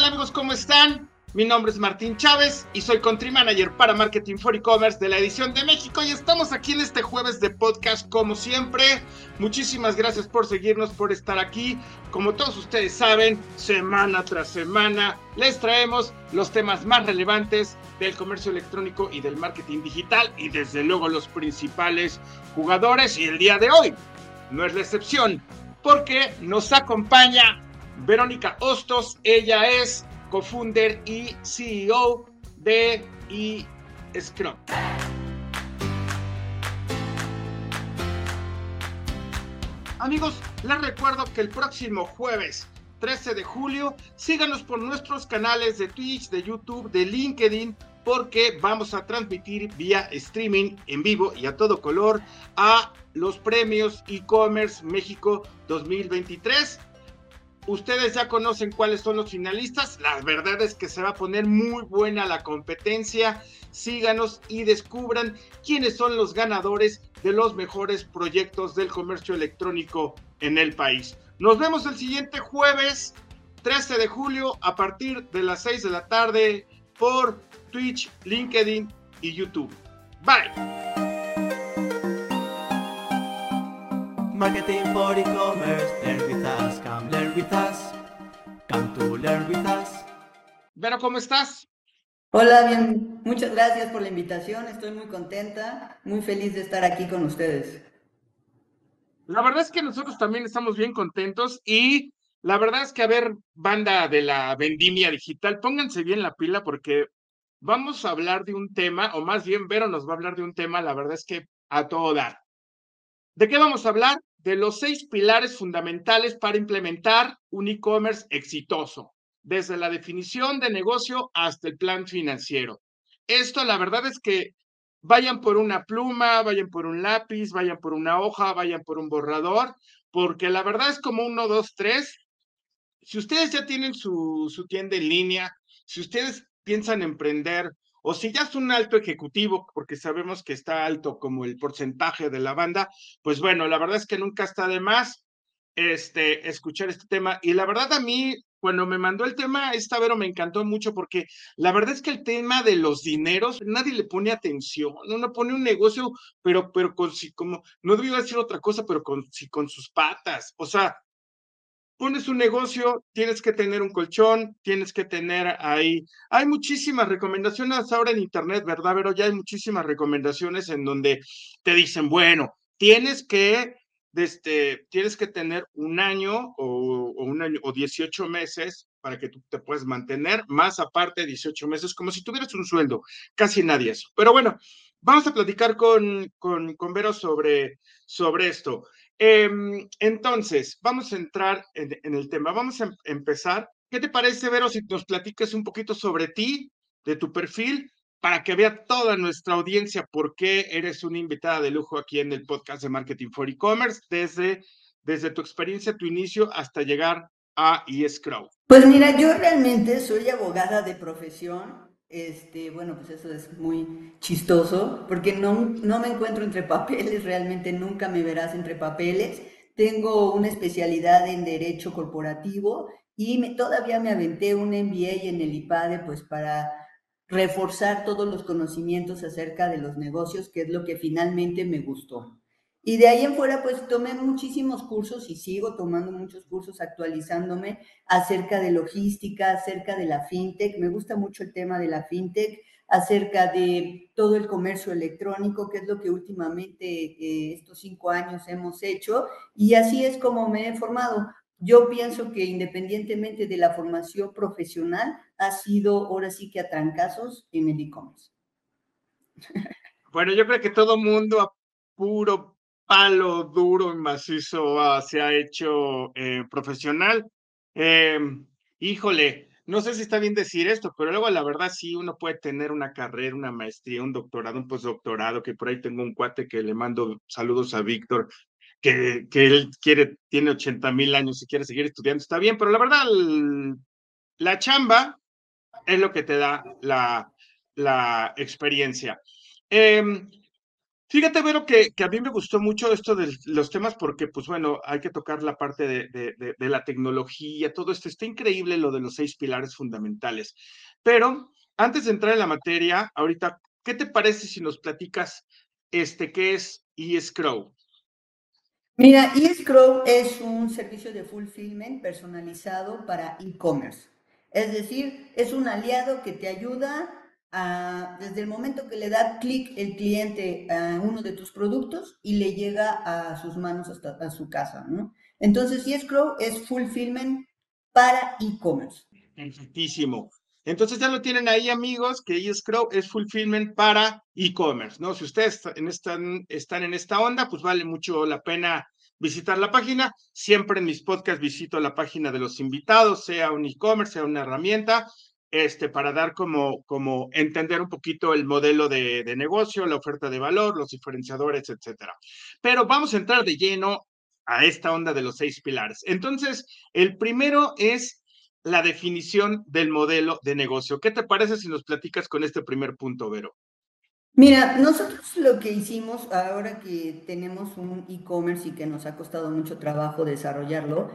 tal amigos? ¿Cómo están? Mi nombre es Martín Chávez y soy Country Manager para Marketing for E-Commerce de la edición de México y estamos aquí en este jueves de podcast como siempre. Muchísimas gracias por seguirnos, por estar aquí. Como todos ustedes saben, semana tras semana les traemos los temas más relevantes del comercio electrónico y del marketing digital y desde luego los principales jugadores y el día de hoy no es la excepción porque nos acompaña Verónica Hostos, ella es co-founder y CEO de eScrum. Amigos, les recuerdo que el próximo jueves 13 de julio síganos por nuestros canales de Twitch, de YouTube, de LinkedIn, porque vamos a transmitir vía streaming en vivo y a todo color a los premios e-commerce México 2023 Ustedes ya conocen cuáles son los finalistas. La verdad es que se va a poner muy buena la competencia. Síganos y descubran quiénes son los ganadores de los mejores proyectos del comercio electrónico en el país. Nos vemos el siguiente jueves, 13 de julio, a partir de las 6 de la tarde por Twitch, LinkedIn y YouTube. Bye. Marketing for e-commerce, Vero, ¿cómo estás? Hola, bien. Muchas gracias por la invitación. Estoy muy contenta, muy feliz de estar aquí con ustedes. La verdad es que nosotros también estamos bien contentos y la verdad es que, a ver, banda de la vendimia digital, pónganse bien la pila porque vamos a hablar de un tema, o más bien Vero nos va a hablar de un tema, la verdad es que a todo dar. ¿De qué vamos a hablar? De los seis pilares fundamentales para implementar un e-commerce exitoso desde la definición de negocio hasta el plan financiero. Esto, la verdad es que vayan por una pluma, vayan por un lápiz, vayan por una hoja, vayan por un borrador, porque la verdad es como uno, dos, tres. Si ustedes ya tienen su, su tienda en línea, si ustedes piensan emprender o si ya es un alto ejecutivo, porque sabemos que está alto como el porcentaje de la banda, pues bueno, la verdad es que nunca está de más este, escuchar este tema. Y la verdad a mí cuando me mandó el tema, esta Vero me encantó mucho porque la verdad es que el tema de los dineros, nadie le pone atención, uno pone un negocio, pero, pero con si como, no debía decir otra cosa, pero con, si, con sus patas, o sea, pones un negocio, tienes que tener un colchón, tienes que tener ahí, hay muchísimas recomendaciones ahora en internet, ¿verdad, Vero? Ya hay muchísimas recomendaciones en donde te dicen, bueno, tienes que este, tienes que tener un año o, un año o 18 meses para que tú te puedas mantener, más aparte 18 meses, como si tuvieras un sueldo. Casi nadie eso. Pero bueno, vamos a platicar con, con, con Vero sobre, sobre esto. Em, entonces, vamos a entrar en, en, el tema. Vamos a empezar. ¿Qué te parece, Vero, si nos platicas un poquito sobre ti, de tu perfil para que vea toda nuestra audiencia por qué eres una invitada de lujo aquí en el podcast de Marketing for E-Commerce, desde, desde tu experiencia, tu inicio, hasta llegar a eScrow. Pues mira, yo realmente soy abogada de profesión. Este, bueno, pues eso es muy chistoso, porque no, no me encuentro entre papeles, realmente nunca me verás entre papeles. Tengo una especialidad en Derecho Corporativo y me, todavía me aventé un MBA en el IPADE, pues para reforzar todos los conocimientos acerca de los negocios, que es lo que finalmente me gustó. Y de ahí en fuera, pues tomé muchísimos cursos y sigo tomando muchos cursos, actualizándome acerca de logística, acerca de la fintech. Me gusta mucho el tema de la fintech, acerca de todo el comercio electrónico, que es lo que últimamente eh, estos cinco años hemos hecho. Y así es como me he formado. Yo pienso que independientemente de la formación profesional, ha sido ahora sí que a trancazos en el e-commerce. Bueno, yo creo que todo mundo a puro palo duro y macizo se ha hecho eh, profesional. Em, híjole, no sé si está bien decir esto, pero luego la verdad sí uno puede tener una carrera, una maestría, un doctorado, un postdoctorado, que por ahí tengo un cuate que le mando saludos a Víctor, que, él quiere, tiene 80 mil años y quiere seguir estudiando, está bien, pero la verdad, la chamba es lo que te da la, la experiencia. Em, Fíjate, Vero, que, a mí me gustó mucho esto de los temas porque, pues bueno, hay que tocar la parte de, de, la tecnología, todo esto. Está increíble lo de los seis pilares fundamentales. Pero antes de entrar en la materia, ahorita, ¿qué te parece si nos platicas este, qué es eScrow? Mira, eScrow es un servicio de fulfillment personalizado para e-commerce. Es decir, es un aliado que te ayuda desde el momento que le da clic el cliente a uno de tus productos y le llega a sus manos hasta a su casa, ¿no? Entonces, Crow es fulfillment para e-commerce. Perfectísimo. Entonces ya lo tienen ahí, amigos, que Crow es fulfillment para e-commerce, ¿no? Si ustedes están en esta onda, pues vale mucho la pena visitar la página. Siempre en mis podcasts visito la página de los invitados, sea un e-commerce, sea una herramienta este, para dar como, como entender un poquito el modelo de, de, negocio, la oferta de valor, los diferenciadores, etcétera. Pero vamos a entrar de lleno a esta onda de los seis pilares. Entonces, el primero es la definición del modelo de negocio. ¿Qué te parece si nos platicas con este primer punto, Vero? Mira, nosotros lo que hicimos ahora que tenemos un e-commerce y que nos ha costado mucho trabajo desarrollarlo,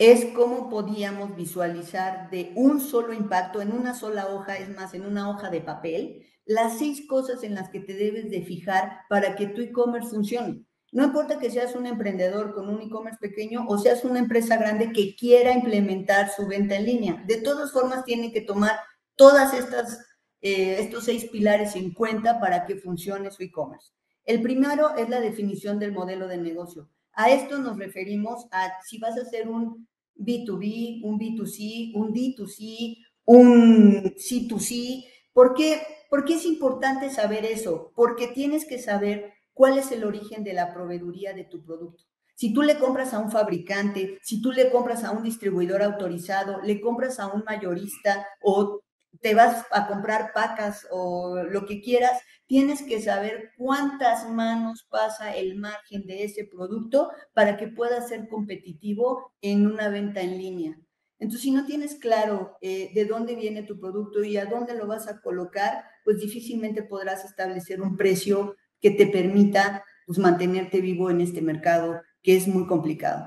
es cómo podíamos visualizar de un solo impacto, en una sola hoja, es más, en una hoja de papel, las seis cosas en las que te debes de fijar para que tu e-commerce funcione. No importa que seas un emprendedor con un e-commerce pequeño o seas una empresa grande que quiera implementar su venta en línea. De todas formas, tiene que tomar todas estas eh, estos seis pilares en cuenta para que funcione su e-commerce. El primero es la definición del modelo de negocio. A esto nos referimos a si vas a hacer un B2B, un B2C, un D2C, un C2C. ¿Por qué? ¿Por qué es importante saber eso? Porque tienes que saber cuál es el origen de la proveeduría de tu producto. Si tú le compras a un fabricante, si tú le compras a un distribuidor autorizado, le compras a un mayorista o te vas a comprar pacas o lo que quieras, tienes que saber cuántas manos pasa el margen de ese producto para que pueda ser competitivo en una venta en línea. Entonces, si no tienes claro eh, de dónde viene tu producto y a dónde lo vas a colocar, pues difícilmente podrás establecer un precio que te permita pues, mantenerte vivo en este mercado que es muy complicado.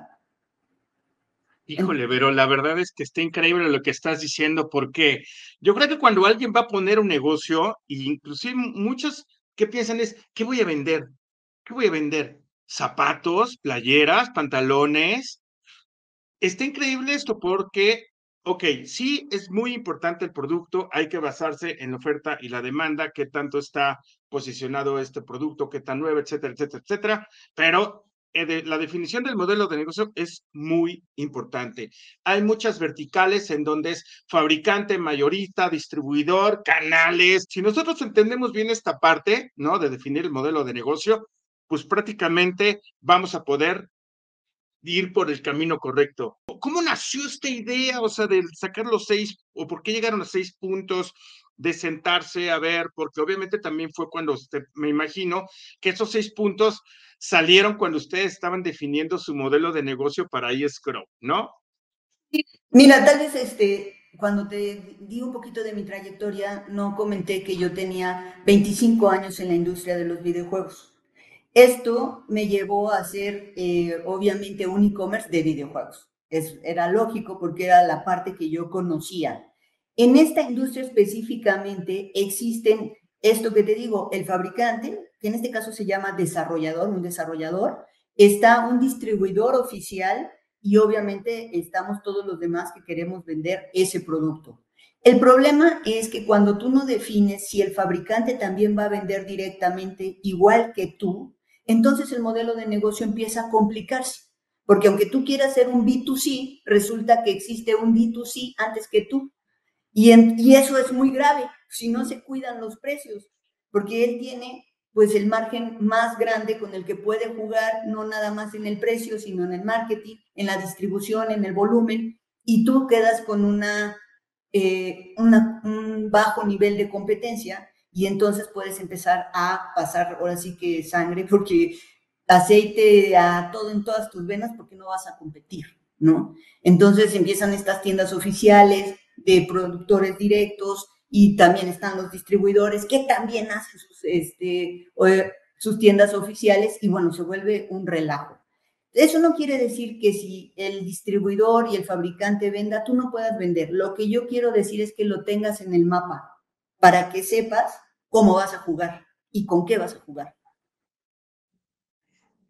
Híjole, pero la verdad es que está increíble lo que estás diciendo, porque yo creo que cuando alguien va a poner un negocio, e inclusive muchos que piensan es, ¿qué voy a vender? ¿Qué voy a vender? Zapatos, playeras, pantalones. Está increíble esto porque, ok, sí es muy importante el producto, hay que basarse en la oferta y la demanda, qué tanto está posicionado este producto, qué tan nuevo, etcétera, etcétera, etcétera, pero la definición del modelo de negocio es muy importante. Hay muchas verticales en donde es fabricante, mayorista, distribuidor, canales. Si nosotros entendemos bien esta parte, ¿no? De definir el modelo de negocio, pues prácticamente vamos a poder ir por el camino correcto. ¿Cómo nació esta idea, o sea, de sacar los seis, o por qué llegaron a seis puntos, de sentarse a ver, porque obviamente también fue cuando usted, me imagino que esos seis puntos salieron cuando ustedes estaban definiendo su modelo de negocio para eScrow, ¿no? Mira, tal vez este, cuando te di un poquito de mi trayectoria, no comenté que yo tenía 25 años en la industria de los videojuegos. Esto me llevó a hacer, eh, obviamente, un e-commerce de videojuegos. Es, era lógico porque era la parte que yo conocía. En esta industria específicamente existen esto que te digo, el fabricante, que en este caso se llama desarrollador, un desarrollador, está un distribuidor oficial y obviamente estamos todos los demás que queremos vender ese producto. El problema es que cuando tú no defines si el fabricante también va a vender directamente igual que tú, entonces el modelo de negocio empieza a complicarse. Porque aunque tú quieras hacer un B2C, resulta que existe un B2C antes que tú. Y, eso es muy grave si no se cuidan los precios, porque él tiene pues el margen más grande con el que puede jugar, no nada más en el precio, sino en el marketing, en la distribución, en el volumen, y tú quedas con una, eh, un bajo nivel de competencia y entonces puedes empezar a pasar ahora sí que sangre, porque aceite a todo en todas tus venas porque no vas a competir, ¿no? Entonces empiezan estas tiendas oficiales de productores directos, y también están los distribuidores que también hacen sus, este, sus tiendas oficiales y bueno, se vuelve un relajo. Eso no quiere decir que si el distribuidor y el fabricante venda, tú no puedas vender. Lo que yo quiero decir es que lo tengas en el mapa para que sepas cómo vas a jugar y con qué vas a jugar.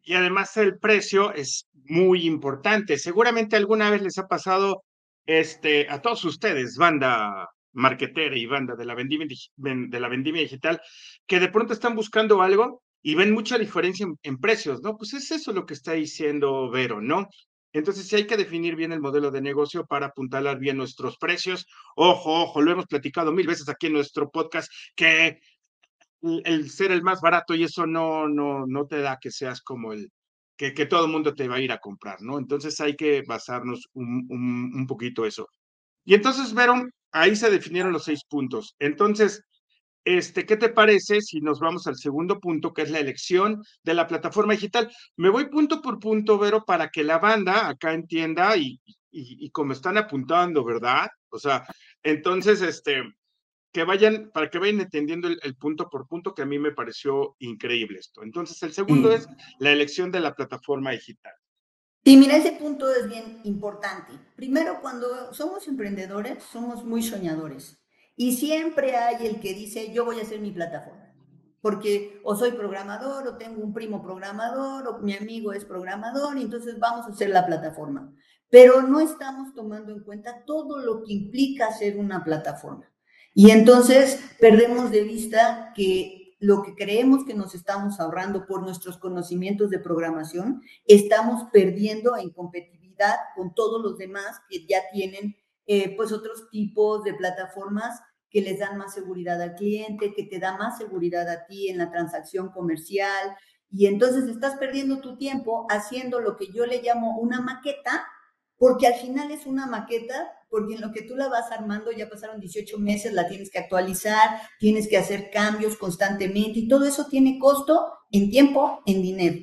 Y además el precio es muy importante. Seguramente alguna vez les ha pasado este, a todos ustedes, banda marquetera y banda de la, vendimia, de la vendimia digital, que de pronto están buscando algo y ven mucha diferencia en, precios, ¿no? Pues es eso lo que está diciendo Vero, ¿no? Entonces sí hay que definir bien el modelo de negocio para apuntalar bien nuestros precios. Ojo, ojo, lo hemos platicado mil veces aquí en nuestro podcast, que el ser el más barato y eso no, no, no te da que seas como el, que, todo el mundo te va a ir a comprar, ¿no? Entonces hay que basarnos un, un, un poquito eso. Y entonces, Vero, ahí se definieron los seis puntos. Entonces, este, ¿qué te parece si nos vamos al segundo punto, que es la elección de la plataforma digital? Me voy punto por punto, Vero, para que la banda acá entienda y, y, y como están apuntando, ¿verdad? O sea, entonces, este, que vayan, para que vayan entendiendo el, el, punto por punto, que a mí me pareció increíble esto. Entonces, el segundo mm. es la elección de la plataforma digital. Sí, mira, ese punto es bien importante. Primero, cuando somos emprendedores, somos muy soñadores. Y siempre hay el que dice, yo voy a hacer mi plataforma. Porque o soy programador, o tengo un primo programador, o mi amigo es programador, y entonces vamos a hacer la plataforma. Pero no estamos tomando en cuenta todo lo que implica hacer una plataforma. Y entonces perdemos de vista que lo que creemos que nos estamos ahorrando por nuestros conocimientos de programación, estamos perdiendo en competitividad con todos los demás que ya tienen eh, pues otros tipos de plataformas que les dan más seguridad al cliente, que te da más seguridad a ti en la transacción comercial. Y entonces estás perdiendo tu tiempo haciendo lo que yo le llamo una maqueta, porque al final es una maqueta, porque en lo que tú la vas armando ya pasaron 18 meses, la tienes que actualizar, tienes que hacer cambios constantemente y todo eso tiene costo en tiempo, en dinero.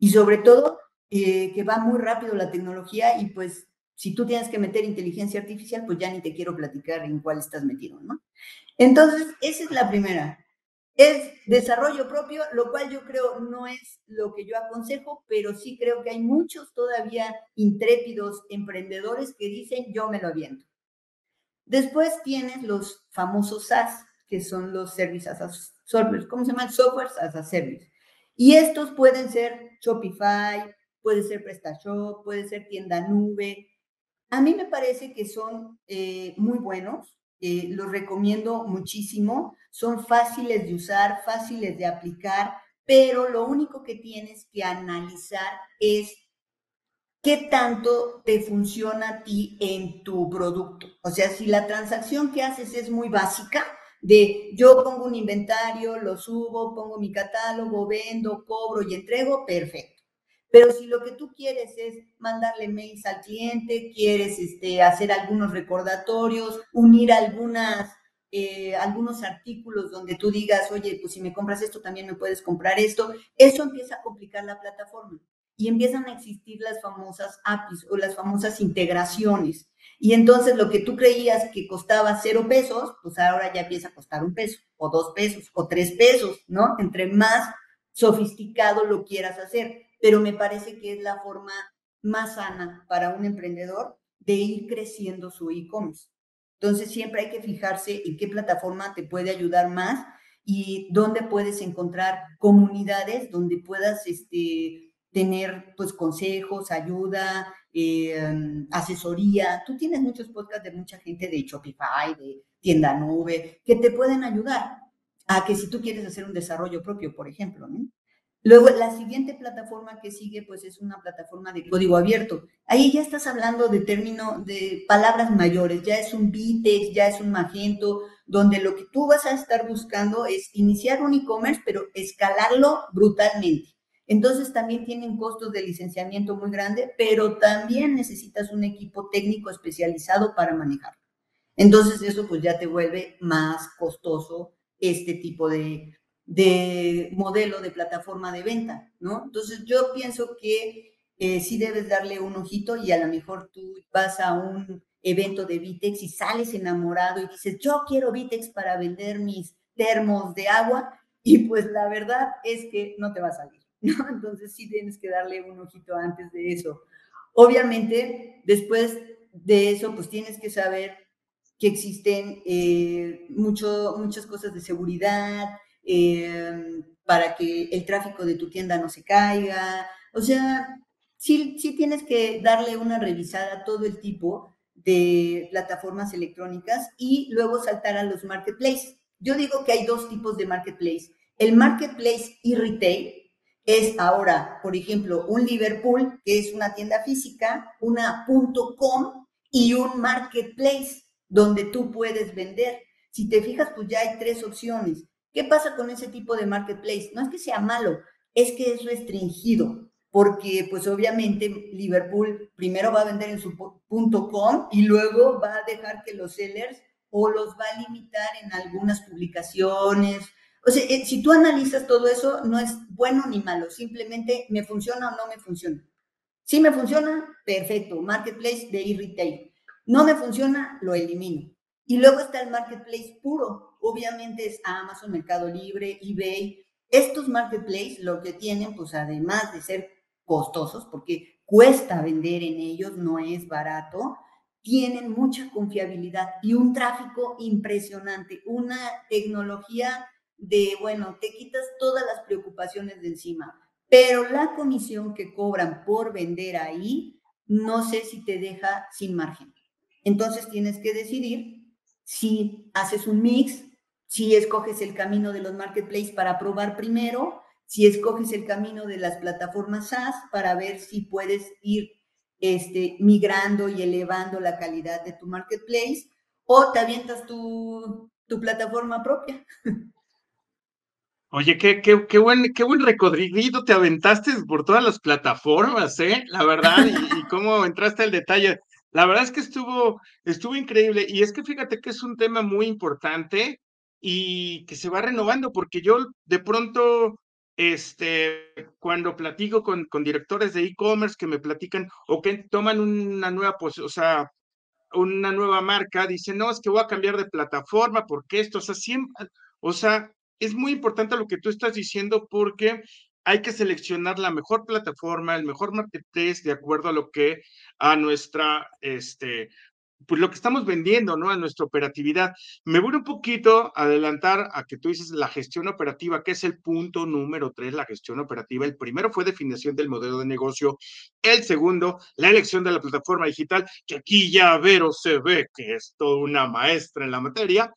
Y sobre todo, eh, que va muy rápido la tecnología y pues si tú tienes que meter inteligencia artificial, pues ya ni te quiero platicar en cuál estás metido, ¿no? Entonces, esa es la primera. Es desarrollo propio, lo cual yo creo no es lo que yo aconsejo, pero sí creo que hay muchos todavía intrépidos emprendedores que dicen yo me lo aviento. Después tienes los famosos SaaS, que son los Services as a ¿cómo se llaman? Softwares as a Service. Y estos pueden ser Shopify, puede ser PrestaShop, puede ser tienda nube, a mí me parece que son eh, muy buenos, eh, los recomiendo muchísimo, son fáciles de usar, fáciles de aplicar, pero lo único que tienes que analizar es qué tanto te funciona a ti en tu producto. O sea, si la transacción que haces es muy básica, de yo pongo un inventario, lo subo, pongo mi catálogo, vendo, cobro y entrego, perfecto. Pero si lo que tú quieres es mandarle mails al cliente, quieres este, hacer algunos recordatorios, unir algunas, eh, algunos artículos donde tú digas, oye, pues si me compras esto, también me puedes comprar esto, eso empieza a complicar la plataforma y empiezan a existir las famosas APIs o las famosas integraciones. Y entonces lo que tú creías que costaba cero pesos, pues ahora ya empieza a costar un peso, o dos pesos, o tres pesos, ¿no? Entre más sofisticado lo quieras hacer pero me parece que es la forma más sana para un emprendedor de ir creciendo su e-commerce. Entonces siempre hay que fijarse en qué plataforma te puede ayudar más y dónde puedes encontrar comunidades donde puedas este, tener pues consejos, ayuda, eh, asesoría. Tú tienes muchos podcasts de mucha gente de Shopify, de tienda nube, que te pueden ayudar a que si tú quieres hacer un desarrollo propio, por ejemplo, ¿no? Luego, la siguiente plataforma que sigue, pues es una plataforma de código abierto. Ahí ya estás hablando de término, de palabras mayores, ya es un Vitex, ya es un Magento, donde lo que tú vas a estar buscando es iniciar un e-commerce, pero escalarlo brutalmente. Entonces también tienen costos de licenciamiento muy grande, pero también necesitas un equipo técnico especializado para manejarlo. Entonces eso pues ya te vuelve más costoso este tipo de, de modelo de plataforma de venta, ¿no? Entonces yo pienso que eh, sí debes darle un ojito y a lo mejor tú vas a un evento de Vitex y sales enamorado y dices, yo quiero Vitex para vender mis termos de agua y pues la verdad es que no te va a salir, ¿no? Entonces sí tienes que darle un ojito antes de eso. Obviamente, después de eso, pues tienes que saber que existen eh, mucho, muchas cosas de seguridad eh, para que el tráfico de tu tienda no se caiga. O sea, sí, sí tienes que darle una revisada a todo el tipo de plataformas electrónicas y luego saltar a los marketplaces. Yo digo que hay dos tipos de marketplace. El marketplace y retail es ahora, por ejemplo, un Liverpool, que es una tienda física, una .com y un marketplace donde tú puedes vender. Si te fijas, pues ya hay tres opciones. ¿Qué pasa con ese tipo de marketplace? No es que sea malo, es que es restringido, porque pues obviamente Liverpool primero va a vender en su .com y luego va a dejar que los sellers o los va a limitar en algunas publicaciones. O sea, eh, si tú analizas todo eso, no es bueno ni malo, simplemente me funciona o no me funciona. Si me funciona, perfecto, marketplace de e-retail. No me funciona, lo elimino. Y luego está el marketplace puro. Obviamente es Amazon, Mercado Libre, eBay. Estos marketplaces lo que tienen, pues además de ser costosos, porque cuesta vender en ellos, no es barato, tienen mucha confiabilidad y un tráfico impresionante, una tecnología de, bueno, te quitas todas las preocupaciones de encima, pero la comisión que cobran por vender ahí, no sé si te deja sin margen. Entonces tienes que decidir si haces un mix, si escoges el camino de los marketplaces para probar primero, si escoges el camino de las plataformas SaaS para ver si puedes ir este, migrando y elevando la calidad de tu marketplace, o te avientas tu, tu plataforma propia. Oye, qué, qué, qué, buen, qué buen recorrido te aventaste por todas las plataformas, ¿eh? La verdad, y, y, cómo entraste al detalle. La verdad es que estuvo, estuvo increíble. Y es que fíjate que es un tema muy importante y que se va renovando, porque yo de pronto este, cuando platico con, con directores de e-commerce que me platican o que toman una nueva, o sea, una nueva marca, dicen, no, es que voy a cambiar de plataforma porque esto, o sea, siempre, o sea, es muy importante lo que tú estás diciendo porque hay que seleccionar la mejor plataforma, el mejor marketplace de acuerdo a lo que a nuestra, este, pues lo que estamos vendiendo, ¿no? A nuestra operatividad. Me voy un poquito a adelantar a que tú dices la gestión operativa, que es el punto número tres, la gestión operativa. El primero fue definición del modelo de negocio. El segundo, la elección de la plataforma digital, que aquí ya Vero se ve que es toda una maestra en la materia.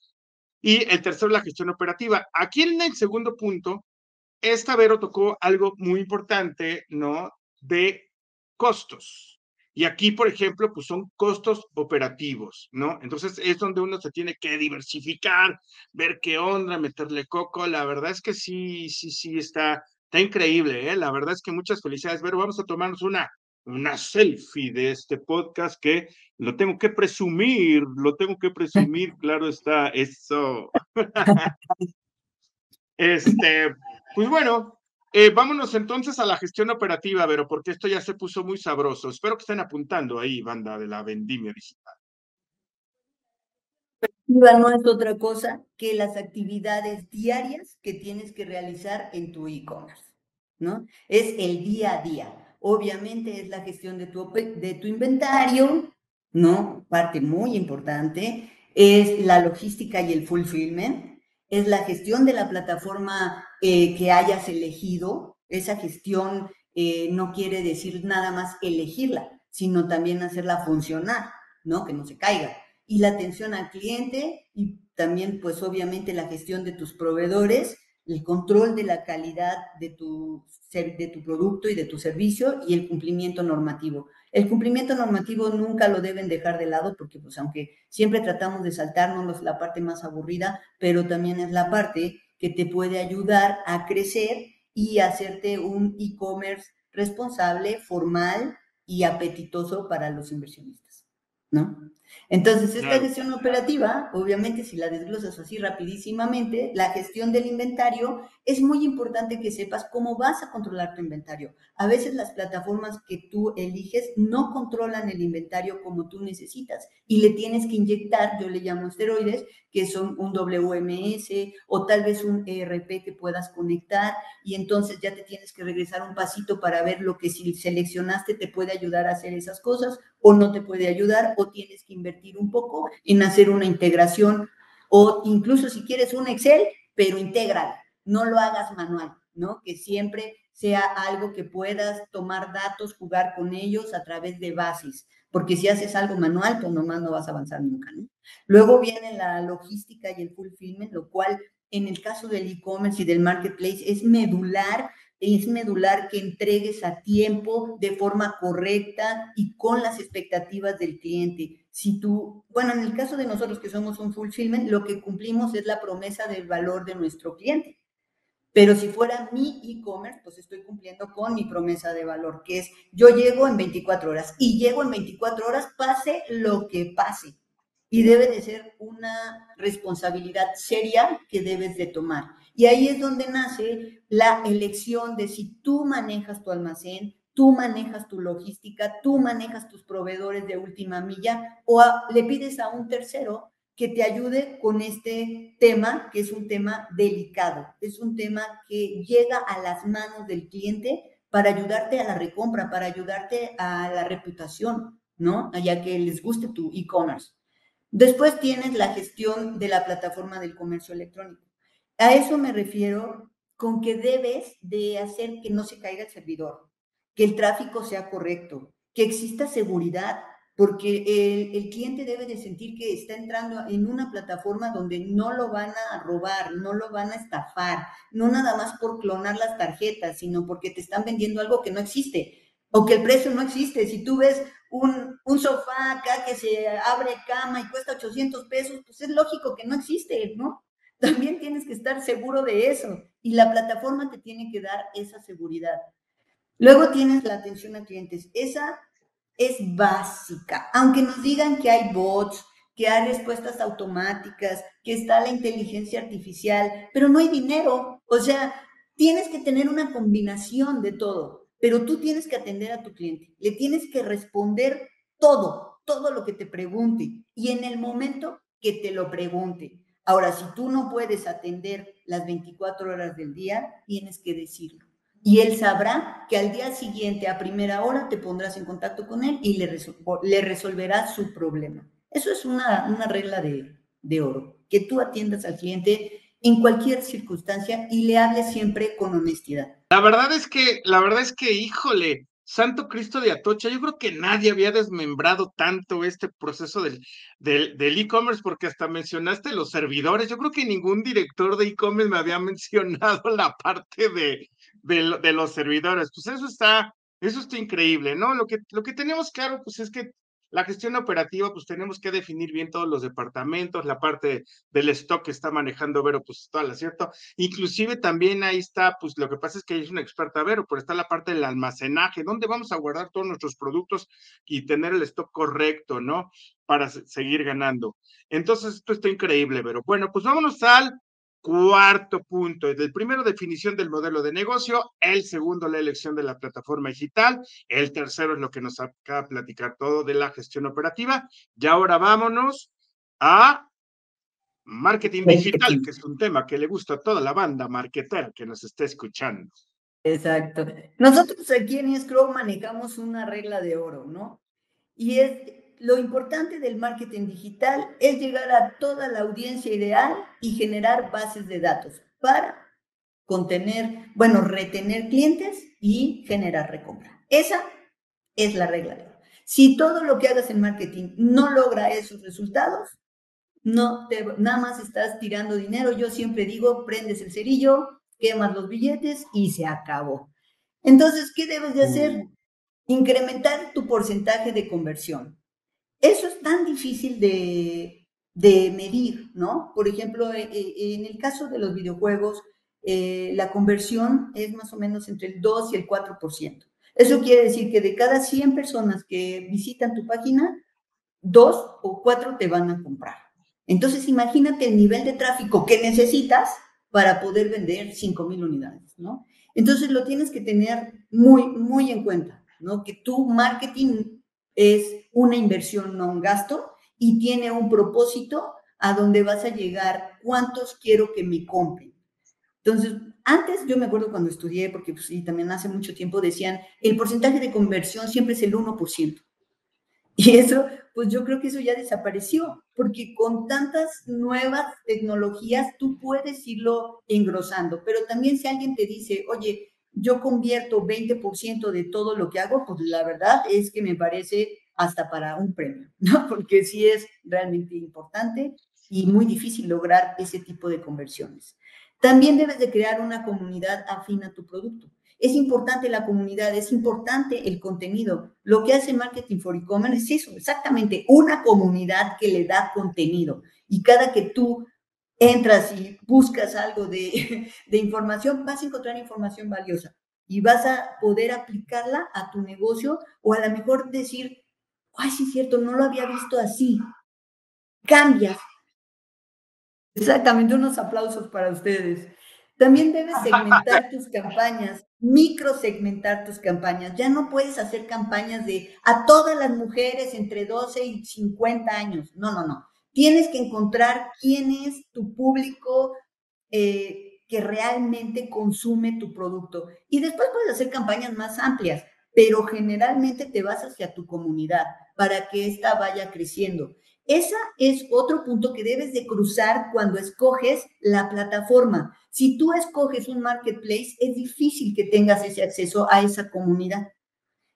Y el tercero, la gestión operativa. Aquí en el segundo punto, esta Vero tocó algo muy importante, ¿no? De costos. Y aquí, por ejemplo, pues son costos operativos, ¿no? Entonces es donde uno se tiene que diversificar, ver qué onda, meterle coco. La verdad es que sí, sí, sí, está, está increíble, ¿eh? La verdad es que muchas felicidades. Pero vamos a tomarnos una, una selfie de este podcast que lo tengo que presumir, lo tengo que presumir, claro está, eso. este, pues bueno, eh, vámonos entonces a la gestión operativa, pero porque esto ya se puso muy sabroso. Espero que estén apuntando ahí, banda de la vendimia digital. No es otra cosa que las actividades diarias que tienes que realizar en tu e-commerce, ¿no? Es el día a día. Obviamente es la gestión de tu, de tu inventario, ¿no? Parte muy importante. Es la logística y el fulfillment. Es la gestión de la plataforma eh, que hayas elegido. Esa gestión eh, no quiere decir nada más elegirla, sino también hacerla funcionar, ¿no? Que no se caiga. Y la atención al cliente y también, pues obviamente, la gestión de tus proveedores, el control de la calidad de tu, de tu producto y de tu servicio y el cumplimiento normativo. El cumplimiento normativo nunca lo deben dejar de lado porque, pues, aunque siempre tratamos de saltarnos la parte más aburrida, pero también es la parte que te puede ayudar a crecer y hacerte un e-commerce responsable, formal y apetitoso para los inversionistas, ¿no? Entonces, esta gestión operativa, obviamente, si la desglosas así rapidísimamente, la gestión del inventario, es muy importante que sepas cómo vas a controlar tu inventario. A veces las plataformas que tú eliges no controlan el inventario como tú necesitas y le tienes que inyectar, yo le llamo esteroides, que son un WMS o tal vez un ERP que puedas conectar y entonces ya te tienes que regresar un pasito para ver lo que si seleccionaste te puede ayudar a hacer esas cosas o no te puede ayudar o tienes que invertir un poco en hacer una integración o incluso si quieres un Excel, pero integral, no lo hagas manual, ¿no? Que siempre sea algo que puedas tomar datos, jugar con ellos a través de bases, porque si haces algo manual, pues nomás no vas a avanzar nunca, ¿no? Luego viene la logística y el fulfillment, lo cual en el caso del e-commerce y del marketplace es medular es medular que entregues a tiempo, de forma correcta y con las expectativas del cliente. Si tú, bueno, en el caso de nosotros que somos un fulfillment, lo que cumplimos es la promesa del valor de nuestro cliente. Pero si fuera mi e-commerce, pues estoy cumpliendo con mi promesa de valor, que es yo llego en 24 horas y llego en 24 horas, pase lo que pase. Y debe de ser una responsabilidad seria que debes de tomar. Y ahí es donde nace la elección de si tú manejas tu almacén, tú manejas tu logística, tú manejas tus proveedores de última milla o le pides a un tercero que te ayude con este tema, que es un tema delicado, es un tema que llega a las manos del cliente para ayudarte a la recompra, para ayudarte a la reputación, ¿no? Allá que les guste tu e-commerce. Después tienes la gestión de la plataforma del comercio electrónico. A eso me refiero con que debes de hacer que no se caiga el servidor, que el tráfico sea correcto, que exista seguridad, porque el, cliente debe de sentir que está entrando en una plataforma donde no lo van a robar, no lo van a estafar, no nada más por clonar las tarjetas, sino porque te están vendiendo algo que no existe o que el precio no existe. Si tú ves un, un sofá acá que se abre cama y cuesta 800 pesos, pues es lógico que no existe, ¿no? también tienes que estar seguro de eso y la plataforma te tiene que dar esa seguridad. Luego tienes la atención a clientes. Esa es básica. Aunque nos digan que hay bots, que hay respuestas automáticas, que está la inteligencia artificial, pero no hay dinero. O sea, tienes que tener una combinación de todo, pero tú tienes que atender a tu cliente. Le tienes que responder todo, todo lo que te pregunte y en el momento que te lo pregunte. Ahora, si tú no puedes atender las 24 horas del día, tienes que decirlo. Y él sabrá que al día siguiente, a primera hora, te pondrás en contacto con él y le, le resolverás su problema. Eso es una, una regla de, de oro, que tú atiendas al cliente en cualquier circunstancia y le hables siempre con honestidad. La verdad es que, la verdad es que, híjole, Santo Cristo de Atocha, yo creo que nadie había desmembrado tanto este proceso del e-commerce, porque hasta mencionaste los servidores. Yo creo que ningún director de e-commerce me había mencionado la parte de, de, los servidores. Pues eso está, eso está increíble, ¿no? Lo que, lo que tenemos claro, pues es que la gestión operativa, pues tenemos que definir bien todos los departamentos, la parte del stock que está manejando Vero, pues toda la cierto. Inclusive también ahí está, pues lo que pasa es que es una experta Vero, pero está la parte del almacenaje, donde vamos a guardar todos nuestros productos y tener el stock correcto, ¿no? Para seguir ganando. Entonces, esto está increíble, Vero. Bueno, pues vámonos al Cuarto punto, el primero, definición del modelo de negocio, el segundo, la elección de la plataforma digital, el tercero es lo que nos acaba de platicar todo de la gestión operativa. Y ahora vámonos a marketing digital, que es un tema que le gusta a toda la banda marketer que nos esté escuchando. Exacto. Nosotros aquí en Scrum manejamos una regla de oro, ¿no? Y es lo importante del marketing digital es llegar a toda la audiencia ideal y generar bases de datos para contener, bueno, retener clientes y generar recompra. Esa es la regla. Si todo lo que hagas en marketing no logra esos resultados, no te, nada más estás tirando dinero. Yo siempre digo, prendes el cerillo, quemas los billetes y se acabó. Entonces, ¿qué debes de hacer? Mm. Incrementar tu porcentaje de conversión. Eso es tan difícil de, medir, ¿no? Por ejemplo, eh, eh, en el caso de los videojuegos, eh, la conversión es más o menos entre el 2 y el 4%. Eso quiere decir que de cada 100 personas que visitan tu página, dos o cuatro te van a comprar. Entonces, imagínate el nivel de tráfico que necesitas para poder vender 5 mil unidades, ¿no? Entonces, lo tienes que tener muy, muy en cuenta, ¿no? Que tu marketing es una inversión, no un gasto, y tiene un propósito a donde vas a llegar, cuántos quiero que me compren. Entonces, antes yo me acuerdo cuando estudié, porque pues, sí, también hace mucho tiempo decían, el porcentaje de conversión siempre es el 1%. Y eso, pues yo creo que eso ya desapareció, porque con tantas nuevas tecnologías tú puedes irlo engrosando, pero también si alguien te dice, oye, yo convierto 20% de todo lo que hago, pues la verdad es que me parece hasta para un premio, ¿no? Porque sí es realmente importante y muy difícil lograr ese tipo de conversiones. También debes de crear una comunidad afín a tu producto. Es importante la comunidad, es importante el contenido. Lo que hace Marketing for E-Commerce es eso, exactamente, una comunidad que le da contenido. Y cada que tú entras y buscas algo de, de información, vas a encontrar información valiosa y vas a poder aplicarla a tu negocio o a lo mejor decir, ay, sí es cierto, no lo había visto así. Cambias. Exactamente, unos aplausos para ustedes. También debes segmentar tus campañas, microsegmentar tus campañas. Ya no puedes hacer campañas de a todas las mujeres entre 12 y 50 años. No, no, no. Tienes que encontrar quién es tu público eh, que realmente consume tu producto. Y después puedes hacer campañas más amplias, pero generalmente te vas hacia tu comunidad para que ésta vaya creciendo. Ese es otro punto que debes de cruzar cuando escoges la plataforma. Si tú escoges un marketplace, es difícil que tengas ese acceso a esa comunidad.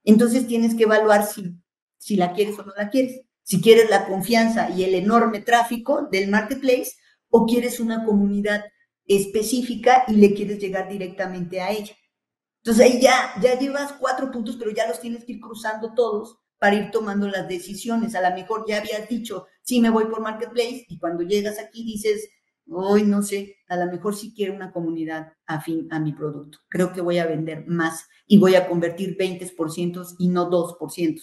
Entonces tienes que evaluar si, si la quieres o no la quieres. Si quieres la confianza y el enorme tráfico del marketplace o quieres una comunidad específica y le quieres llegar directamente a ella. Entonces ahí ya, ya llevas cuatro puntos, pero ya los tienes que ir cruzando todos para ir tomando las decisiones. A lo mejor ya habías dicho, sí me voy por Marketplace y cuando llegas aquí dices, hoy no sé, a lo mejor sí quiero una comunidad afín a mi producto. Creo que voy a vender más y voy a convertir 20% y no 2%.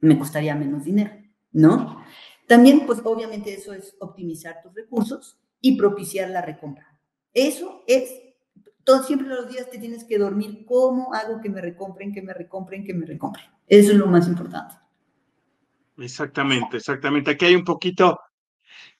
Me costaría menos dinero, ¿no? También, pues obviamente eso es optimizar tus recursos y propiciar la recompra. Eso es siempre los días te tienes que dormir. ¿Cómo hago que me recompren, que me recompren, que me recompren? Eso es lo más importante. Exactamente, exactamente. Aquí hay un poquito,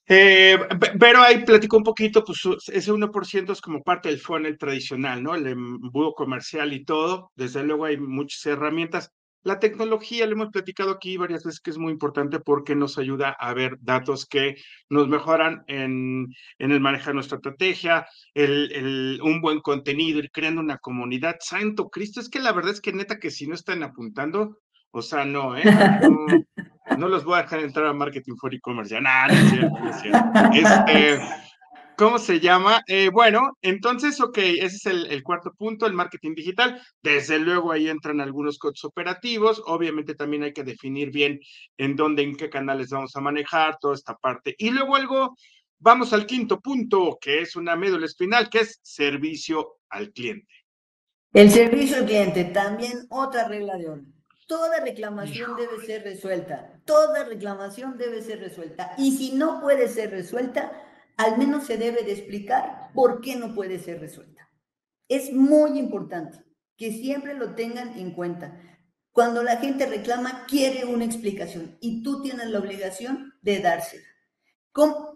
eh, pero ahí platico un poquito, pues ese 1% es como parte del funnel tradicional, ¿no? El embudo comercial y todo. Desde luego hay muchas herramientas. La tecnología, lo hemos platicado aquí varias veces que es muy importante porque nos ayuda a ver datos que nos mejoran en, en el manejar nuestra estrategia, el, el, un buen contenido, ir creando una comunidad. Santo Cristo, es que la verdad es que neta que si no están apuntando, o sea, no, ¿eh? No, los voy a dejar entrar a Marketing for E-Commerce ya, nada, no es cierto, no es cierto. Este, ¿Cómo se llama? Eh, bueno, entonces, ok, ese es el, cuarto punto, el marketing digital. Desde luego ahí entran algunos codes operativos. Obviamente también hay que definir bien en dónde, en qué canales vamos a manejar, toda esta parte. Y luego algo, vamos al quinto punto, que es una médula espinal, que es servicio al cliente. El servicio al cliente, también otra regla de oro. Toda reclamación debe ser resuelta. Toda reclamación debe ser resuelta. Y si no puede ser resuelta, al menos se debe de explicar por qué no puede ser resuelta. Es muy importante que siempre lo tengan en cuenta. Cuando la gente reclama, quiere una explicación y tú tienes la obligación de dársela.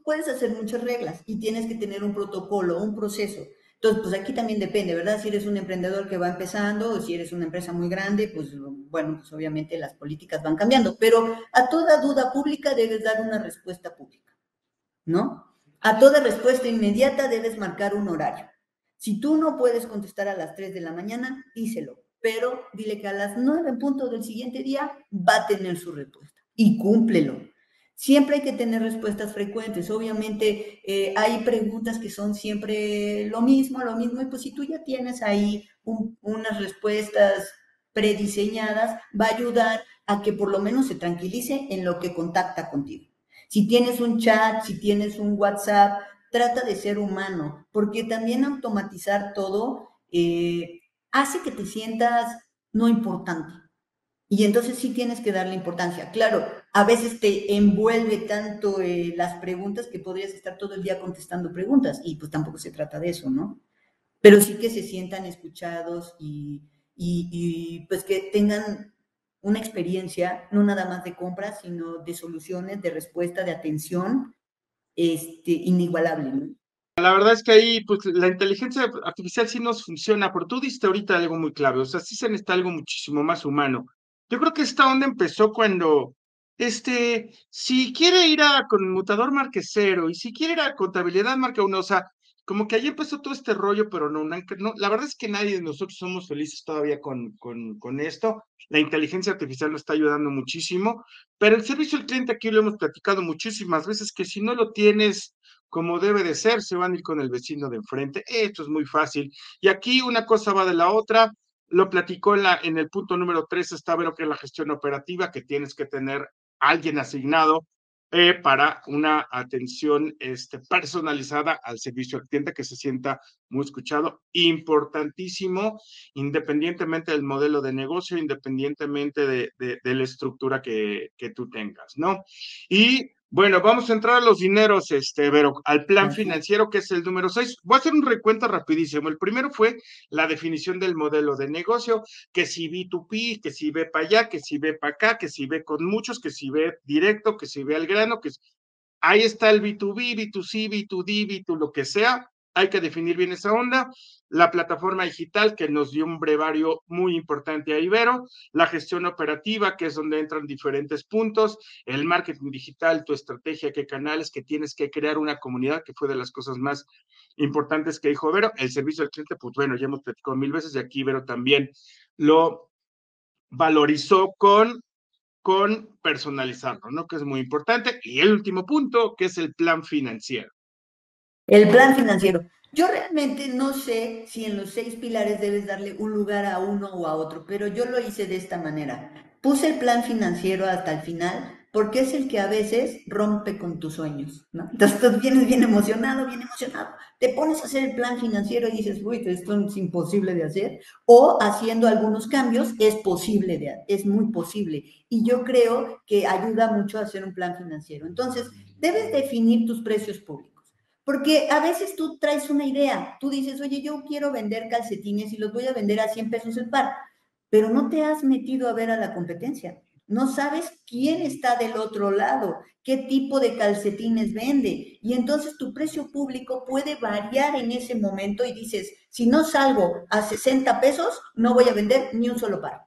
Puedes hacer muchas reglas y tienes que tener un protocolo, un proceso. Entonces, pues aquí también depende, ¿verdad? Si eres un emprendedor que va empezando o si eres una empresa muy grande, pues bueno, pues obviamente las políticas van cambiando, pero a toda duda pública debes dar una respuesta pública, ¿no? A toda respuesta inmediata debes marcar un horario. Si tú no puedes contestar a las 3 de la mañana, díselo, pero dile que a las 9 en punto del siguiente día va a tener su respuesta y cúmplelo. Siempre hay que tener respuestas frecuentes. Obviamente eh, hay preguntas que son siempre lo mismo, lo mismo, y pues si tú ya tienes ahí unas respuestas prediseñadas, va a ayudar a que por lo menos se tranquilice en lo que contacta contigo. Si tienes un chat, si tienes un WhatsApp, trata de ser humano, porque también automatizar todo eh, hace que te sientas no importante. Y entonces sí tienes que darle importancia. Claro, a veces te envuelve tanto eh, las preguntas que podrías estar todo el día contestando preguntas y pues tampoco se trata de eso, ¿no? Pero sí que se sientan escuchados y, y pues que tengan una experiencia, no nada más de compras, sino de soluciones, de respuesta, de atención, este, inigualable, ¿no? La verdad es que ahí, pues, la inteligencia artificial sí nos funciona, pero tú diste ahorita algo muy clave, o sea, sí se necesita algo muchísimo más humano. Yo creo que esta onda empezó cuando, este, si quiere ir a conmutador marquesero y si quiere ir a contabilidad marca uno, o sea, como que ahí empezó todo este rollo, pero no, no, la verdad es que nadie de nosotros somos felices todavía con, con, esto. La inteligencia artificial nos está ayudando muchísimo, pero el servicio al cliente aquí lo hemos platicado muchísimas veces, que si no lo tienes como debe de ser, se van a ir con el vecino de enfrente. Esto es muy fácil. Y aquí una cosa va de la otra. Lo platicó en, el punto número tres, está ver que la gestión operativa, que tienes que tener alguien asignado eh, para una atención este, personalizada al servicio al cliente que se sienta muy escuchado. Importantísimo, independientemente del modelo de negocio, independientemente de, la estructura que, que, tú tengas, ¿no? Y bueno, vamos a entrar a los dineros, este, pero al plan financiero, que es el número 6. Voy a hacer un recuento rapidísimo. El primero fue la definición del modelo de negocio, que si B2P, que si ve para allá, que si ve para acá, que si ve con muchos, que si ve directo, que si ve al grano, que ahí está el B2B, B2C, B2D, B2 lo que sea. Hay que definir bien esa onda la plataforma digital que nos dio un brevario muy importante a Ibero, la gestión operativa, que es donde entran diferentes puntos, el marketing digital, tu estrategia, qué canales, que tienes que crear una comunidad, que fue de las cosas más importantes que dijo Ibero, el servicio al cliente, pues bueno, ya hemos platicado mil veces y aquí Ibero también lo valorizó con con personalizarlo, ¿no? Que es muy importante. Y el último punto, que es el plan financiero. El plan financiero. Yo realmente no sé si en los seis pilares debes darle un lugar a uno o a otro, pero yo lo hice de esta manera. Puse el plan financiero hasta el final porque es el que a veces rompe con tus sueños. Entonces tú vienes bien emocionado, bien emocionado, te pones a hacer el plan financiero y dices, uy, esto es imposible de hacer, o haciendo algunos cambios es posible, de, es muy posible. Y yo creo que ayuda mucho a hacer un plan financiero. Entonces, debes definir tus precios públicos. Porque a veces tú traes una idea, tú dices, oye, yo quiero vender calcetines y los voy a vender a 100 pesos el par, pero no te has metido a ver a la competencia. No sabes quién está del otro lado, qué tipo de calcetines vende. Y entonces tu precio público puede variar en ese momento y dices, si no salgo a 60 pesos, no voy a vender ni un solo par.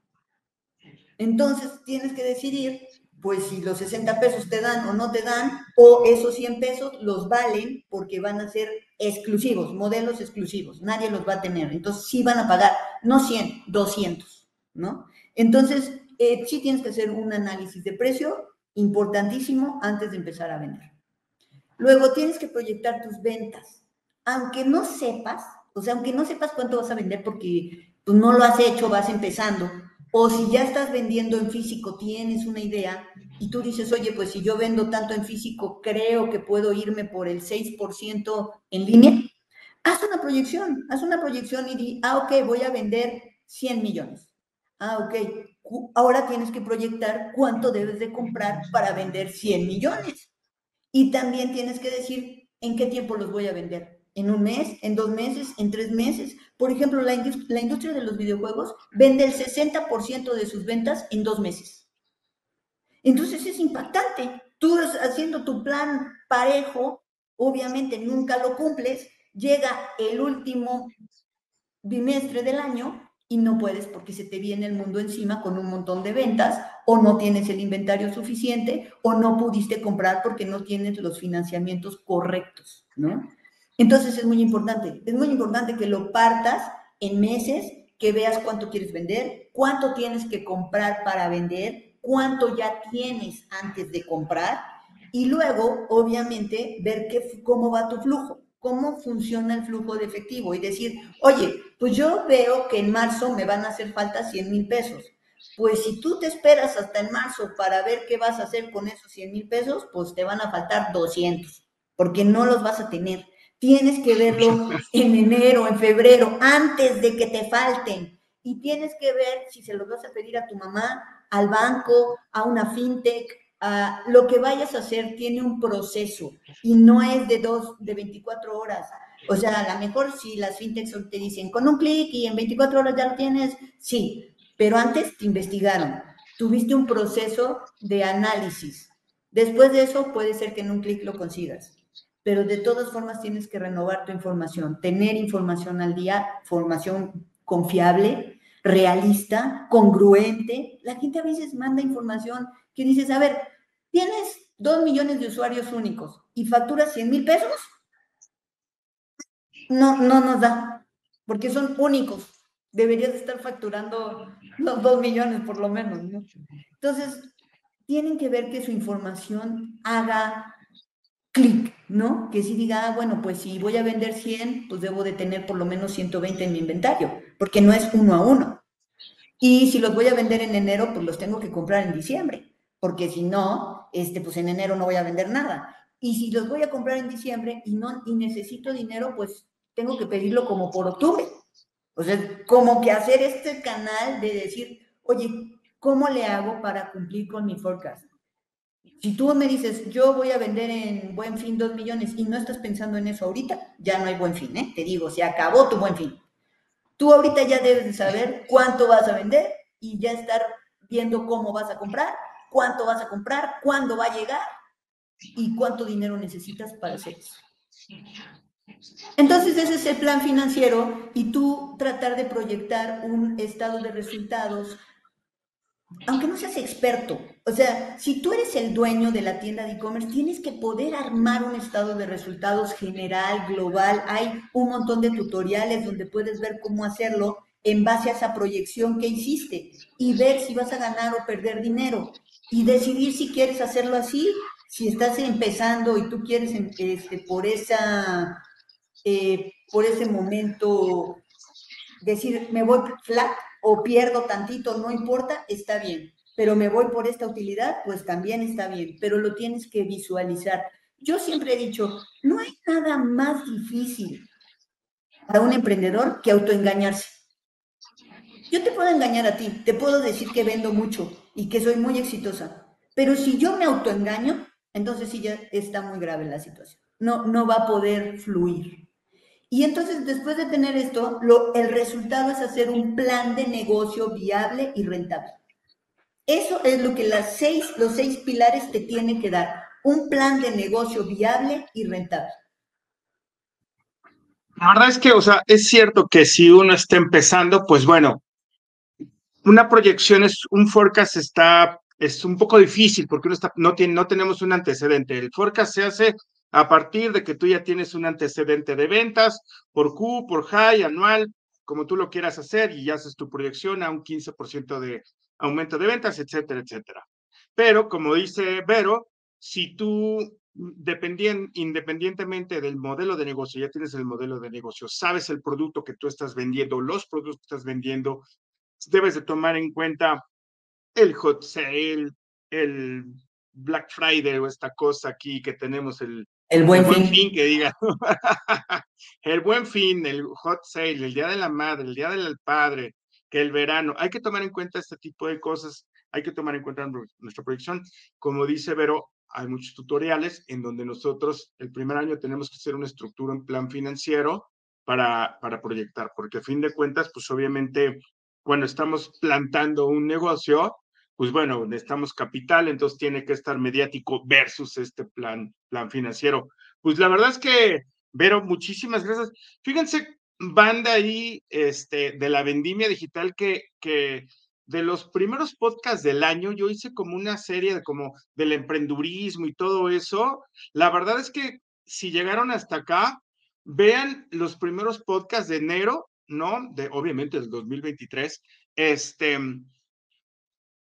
Entonces tienes que decidir pues si los 60 pesos te dan o no te dan, o esos 100 pesos los valen porque van a ser exclusivos, modelos exclusivos, nadie los va a tener. Entonces sí van a pagar, no 100, 200, ¿no? Entonces, eh, sí tienes que hacer un análisis de precio importantísimo antes de empezar a vender. Luego tienes que proyectar tus ventas. Aunque no sepas, o sea, aunque no sepas cuánto vas a vender porque pues, no lo has hecho, vas empezando, o si ya estás vendiendo en físico, tienes una idea y tú dices, oye, pues si yo vendo tanto en físico, creo que puedo irme por el 6% en línea. Haz una proyección, haz una proyección y di, ah, ok, voy a vender 100 millones. Ah, ok, ahora tienes que proyectar cuánto debes de comprar para vender 100 millones. Y también tienes que decir en qué tiempo los voy a vender en un mes, en dos meses, en tres meses. Por ejemplo, la, industria de los videojuegos vende el 60% de sus ventas en dos meses. Entonces es impactante. Tú haciendo tu plan parejo, obviamente nunca lo cumples, llega el último bimestre del año y no puedes porque se te viene el mundo encima con un montón de ventas o no tienes el inventario suficiente o no pudiste comprar porque no tienes los financiamientos correctos, ¿no? Entonces es muy importante, es muy importante que lo partas en meses, que veas cuánto quieres vender, cuánto tienes que comprar para vender, cuánto ya tienes antes de comprar y luego, obviamente, ver qué, cómo va tu flujo, cómo funciona el flujo de efectivo y decir, oye, pues yo veo que en marzo me van a hacer falta 100 mil pesos. Pues si tú te esperas hasta en marzo para ver qué vas a hacer con esos 100 mil pesos, pues te van a faltar 200, porque no los vas a tener. Tienes que verlo en enero, en febrero, antes de que te falten. Y tienes que ver si se los vas a pedir a tu mamá al banco, a una fintech, a lo que vayas a hacer tiene un proceso y no es de dos, de 24 horas. O sea, a lo mejor si las fintechs te dicen con un clic y en 24 horas ya lo tienes, sí, pero antes te investigaron, tuviste un proceso de análisis. Después de eso puede ser que en un clic lo consigas, pero de todas formas tienes que renovar tu información, tener información al día, formación confiable, realista, congruente. La gente a veces manda información que dices, a ver, tienes dos millones de usuarios únicos y facturas 100 mil pesos, no, no nos da, porque son únicos. Deberías estar facturando los dos millones por lo menos. Entonces, tienen que ver que su información haga clic, ¿no? Que si diga, ah, bueno, pues si voy a vender 100, pues debo de tener por lo menos 120 en mi inventario, porque no es uno a uno. Y si los voy a vender en enero, pues los tengo que comprar en diciembre, porque si no, este, pues en enero no voy a vender nada. Y si los voy a comprar en diciembre y no y necesito dinero, pues tengo que pedirlo como por octubre. O sea, como que hacer este canal de decir, oye, ¿cómo le hago para cumplir con mi forecast? Si tú me dices, yo voy a vender en buen fin dos millones y no estás pensando en eso ahorita, ya no hay buen fin, ¿eh? Te digo, se acabó tu buen fin. Tú ahorita ya debes de saber cuánto vas a vender y ya estar viendo cómo vas a comprar, cuánto vas a comprar, cuándo va a llegar y cuánto dinero necesitas para hacer eso. Entonces ese es el plan financiero y tú tratar de proyectar un estado de resultados, aunque no seas experto. O sea, si tú eres el dueño de la tienda de e-commerce, tienes que poder armar un estado de resultados general, global. Hay un montón de tutoriales donde puedes ver cómo hacerlo en base a esa proyección que hiciste y ver si vas a ganar o perder dinero y decidir si quieres hacerlo así. Si estás empezando y tú quieres este, por esa eh, por ese momento decir, me voy flat o pierdo tantito, no importa, está bien. Pero me voy por esta utilidad, pues también está bien, pero lo tienes que visualizar. Yo siempre he dicho, no hay nada más difícil para un emprendedor que autoengañarse. Yo te puedo engañar a ti, te puedo decir que vendo mucho y que soy muy exitosa, pero si yo me autoengaño, entonces sí ya está muy grave la situación. No, no va a poder fluir. Y entonces, después de tener esto, lo, el resultado es hacer un plan de negocio viable y rentable. Eso es lo que las seis, los seis pilares te tienen que dar. Un plan de negocio viable y rentable. La verdad es que, o sea, es cierto que si uno está empezando, pues bueno, una proyección es, un forecast está, es un poco difícil porque uno está, no, tiene, no tenemos un antecedente. El forecast se hace a partir de que tú ya tienes un antecedente de ventas por Q, por high, anual, como tú lo quieras hacer y ya haces tu proyección a un 15% de aumento de ventas, etcétera, etcétera. Pero como dice Vero, si tú independientemente del modelo de negocio, ya tienes el modelo de negocio, sabes el producto que tú estás vendiendo, los productos que estás vendiendo, debes de tomar en cuenta el hot sale, el Black Friday o esta cosa aquí que tenemos el el buen, fin. que diga. el buen fin, el hot sale, el día de la madre, el día del padre, que el verano. Hay que tomar en cuenta este tipo de cosas. Hay que tomar en cuenta nuestra proyección. Como dice Vero, hay muchos tutoriales en donde nosotros el primer año tenemos que hacer una estructura, en plan financiero para, para proyectar, porque a fin de cuentas, pues obviamente cuando estamos plantando un negocio, pues bueno, necesitamos capital, entonces tiene que estar mediático versus este plan, plan financiero. Pues la verdad es que, Vero, muchísimas gracias. Fíjense, banda ahí este, de la vendimia digital que, que de los primeros podcasts del año, yo hice como una serie de como del emprendurismo y todo eso. La verdad es que si llegaron hasta acá, vean los primeros podcasts de enero, ¿no? De obviamente del 2023. Este,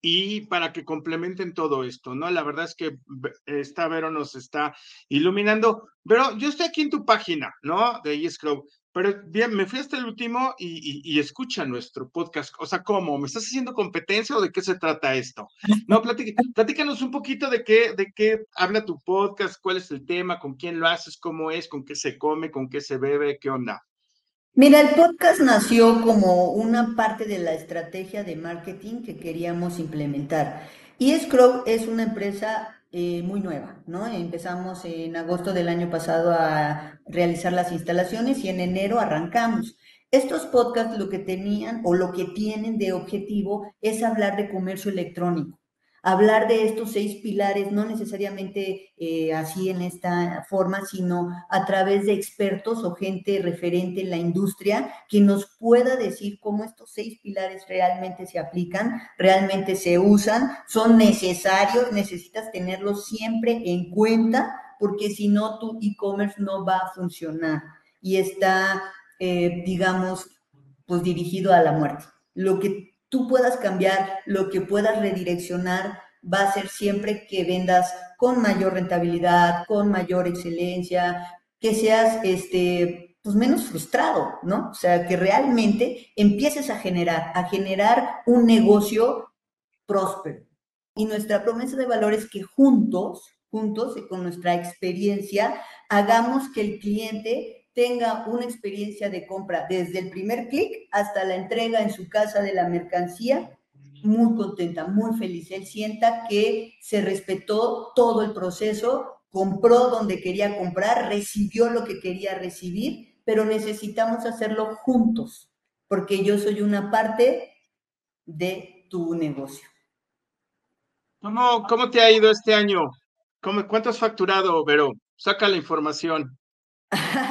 y para que complementen todo esto, ¿no? La verdad es que esta Vero nos está iluminando. Pero yo estoy aquí en tu página, ¿no? De eScrow. Pero bien, me fui hasta el último y, escucha nuestro podcast. O sea, ¿cómo? ¿Me estás haciendo competencia o de qué se trata esto? No, platícanos un poquito de qué, de qué habla tu podcast, cuál es el tema, con quién lo haces, cómo es, con qué se come, con qué se bebe, qué onda. Mira, el podcast nació como una parte de la estrategia de marketing que queríamos implementar. Y Scrow es una empresa eh, muy nueva, ¿no? Empezamos en agosto del año pasado a realizar las instalaciones y en enero arrancamos. Estos podcasts lo que tenían o lo que tienen de objetivo es hablar de comercio electrónico hablar de estos seis pilares, no necesariamente eh, así en esta forma, sino a través de expertos o gente referente en la industria que nos pueda decir cómo estos seis pilares realmente se aplican, realmente se usan, son necesarios, necesitas tenerlos siempre en cuenta, porque si no, tu e-commerce no va a funcionar y está, eh, digamos, pues dirigido a la muerte. Lo que tú puedas cambiar, lo que puedas redireccionar, va a ser siempre que vendas con mayor rentabilidad, con mayor excelencia, que seas este, pues menos frustrado, ¿no? O sea, que realmente empieces a generar, a generar un negocio próspero. Y nuestra promesa de valor es que juntos, juntos y con nuestra experiencia, hagamos que el cliente tenga una experiencia de compra desde el primer clic hasta la entrega en su casa de la mercancía muy contenta, muy feliz. Él sienta que se respetó todo el proceso, compró donde quería comprar, recibió lo que quería recibir, pero necesitamos hacerlo juntos, porque yo soy una parte de tu negocio. ¿Cómo, cómo te ha ido este año? ¿Cómo, ¿Cuánto has facturado, Vero? Saca la información.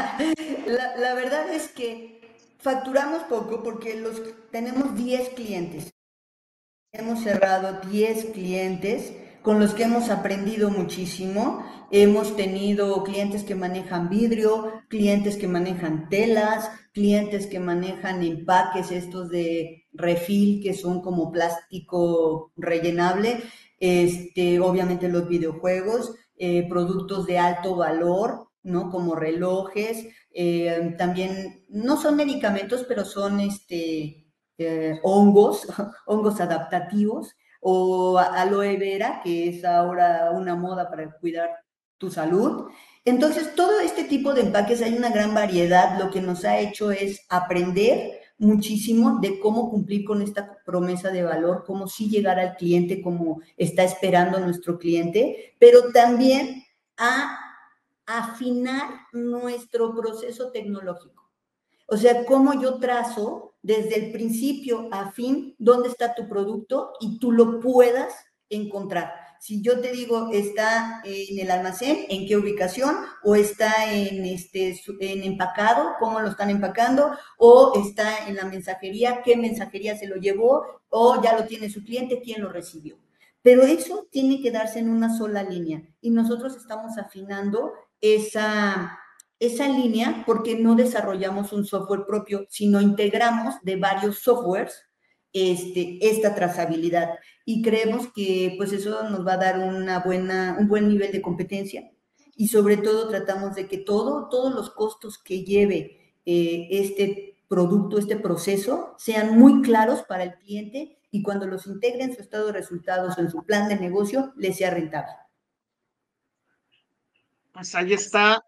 la, verdad es que facturamos poco porque los, tenemos 10 clientes. Hemos cerrado 10 clientes con los que hemos aprendido muchísimo. Hemos tenido clientes que manejan vidrio, clientes que manejan telas, clientes que manejan empaques estos de refil que son como plástico rellenable, este, obviamente los videojuegos, eh, productos de alto valor, ¿no? Como relojes, eh, también no son medicamentos, pero son este, eh, hongos, hongos adaptativos, o aloe vera, que es ahora una moda para cuidar tu salud. Entonces, todo este tipo de empaques hay una gran variedad. Lo que nos ha hecho es aprender muchísimo de cómo cumplir con esta promesa de valor, cómo sí llegar al cliente como está esperando nuestro cliente, pero también a afinar nuestro proceso tecnológico. O sea, cómo yo trazo desde el principio a fin dónde está tu producto y tú lo puedas encontrar. Si yo te digo está en el almacén, en qué ubicación, o está en este en empacado, cómo lo están empacando, o está en la mensajería, qué mensajería se lo llevó, o ya lo tiene su cliente, quién lo recibió. Pero eso tiene que darse en una sola línea y nosotros estamos afinando esa, esa línea porque no desarrollamos un software propio, sino integramos de varios softwares este, esta trazabilidad y creemos que pues eso nos va a dar una buena, un buen nivel de competencia y sobre todo tratamos de que todo, todos los costos que lleve eh, este producto, este proceso, sean muy claros para el cliente y cuando los integre en su estado de resultados o en su plan de negocio, le sea rentable. Pues ahí está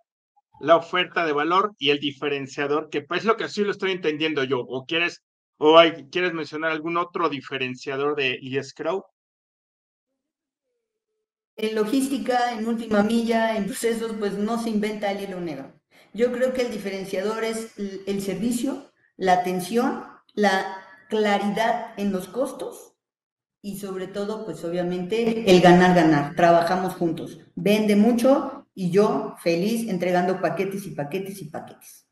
la oferta de valor y el diferenciador, que pues, es lo que así lo estoy entendiendo yo. ¿O quieres, o quieres mencionar algún otro diferenciador de eScrow? En logística, en última milla, en procesos, pues no se inventa el hilo negro. Yo creo que el diferenciador es el servicio, la atención, la claridad en los costos y sobre todo, pues obviamente, el ganar, ganar. Trabajamos juntos. Vende mucho, y yo feliz entregando paquetes y paquetes y paquetes.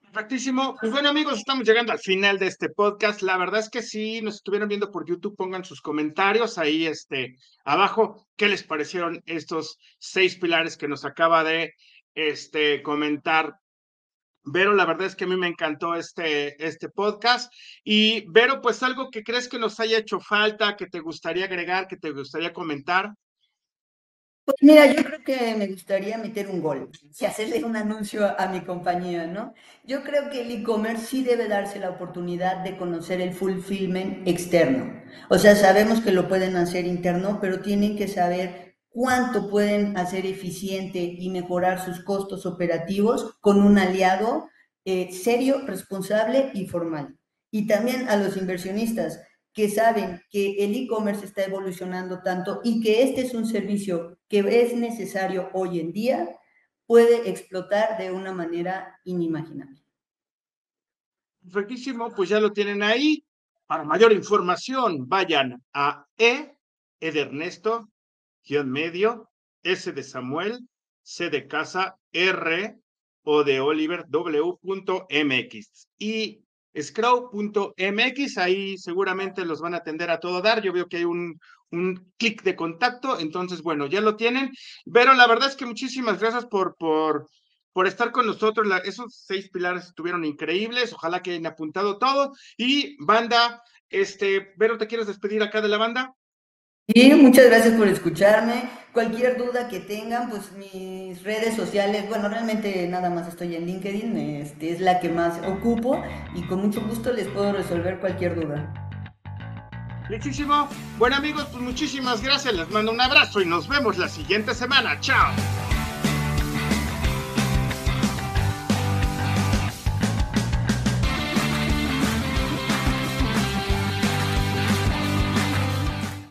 Perfectísimo. Pues bueno, amigos, estamos llegando al final de este podcast. La verdad es que si nos estuvieron viendo por YouTube, pongan sus comentarios ahí este, abajo. ¿Qué les parecieron estos seis pilares que nos acaba de este, comentar Vero, la verdad es que a mí me encantó este, este podcast. Y Vero, pues algo que crees que nos haya hecho falta, que te gustaría agregar, que te gustaría comentar. Pues mira, yo creo que me gustaría meter un gol y hacerle un anuncio a mi compañía, ¿no? Yo creo que el e-commerce sí debe darse la oportunidad de conocer el fulfillment externo. O sea, sabemos que lo pueden hacer interno, pero tienen que saber cuánto pueden hacer eficiente y mejorar sus costos operativos con un aliado eh, serio, responsable y formal. Y también a los inversionistas que saben que el e-commerce está evolucionando tanto y que este es un servicio que es necesario hoy en día, puede explotar de una manera inimaginable. Perfectísimo, pues ya lo tienen ahí. Para mayor información, vayan a E, E de Ernesto, guion medio, S de Samuel, C de casa, R o de Oliver, W.mx. Y scrow.mx, ahí seguramente los van a atender a todo dar. Yo veo que hay un, un clic de contacto, entonces, bueno, ya lo tienen. Pero la verdad es que muchísimas gracias por, por, por estar con nosotros. esos seis pilares estuvieron increíbles. Ojalá que hayan apuntado todo. Y banda, este, Vero, ¿te quieres despedir acá de la banda? Sí, muchas gracias por escucharme. Cualquier duda que tengan, pues mis redes sociales, bueno, realmente nada más estoy en LinkedIn, este, es la que más ocupo y con mucho gusto les puedo resolver cualquier duda. Muchísimo. Bueno amigos, pues muchísimas gracias, les mando un abrazo y nos vemos la siguiente semana. Chao.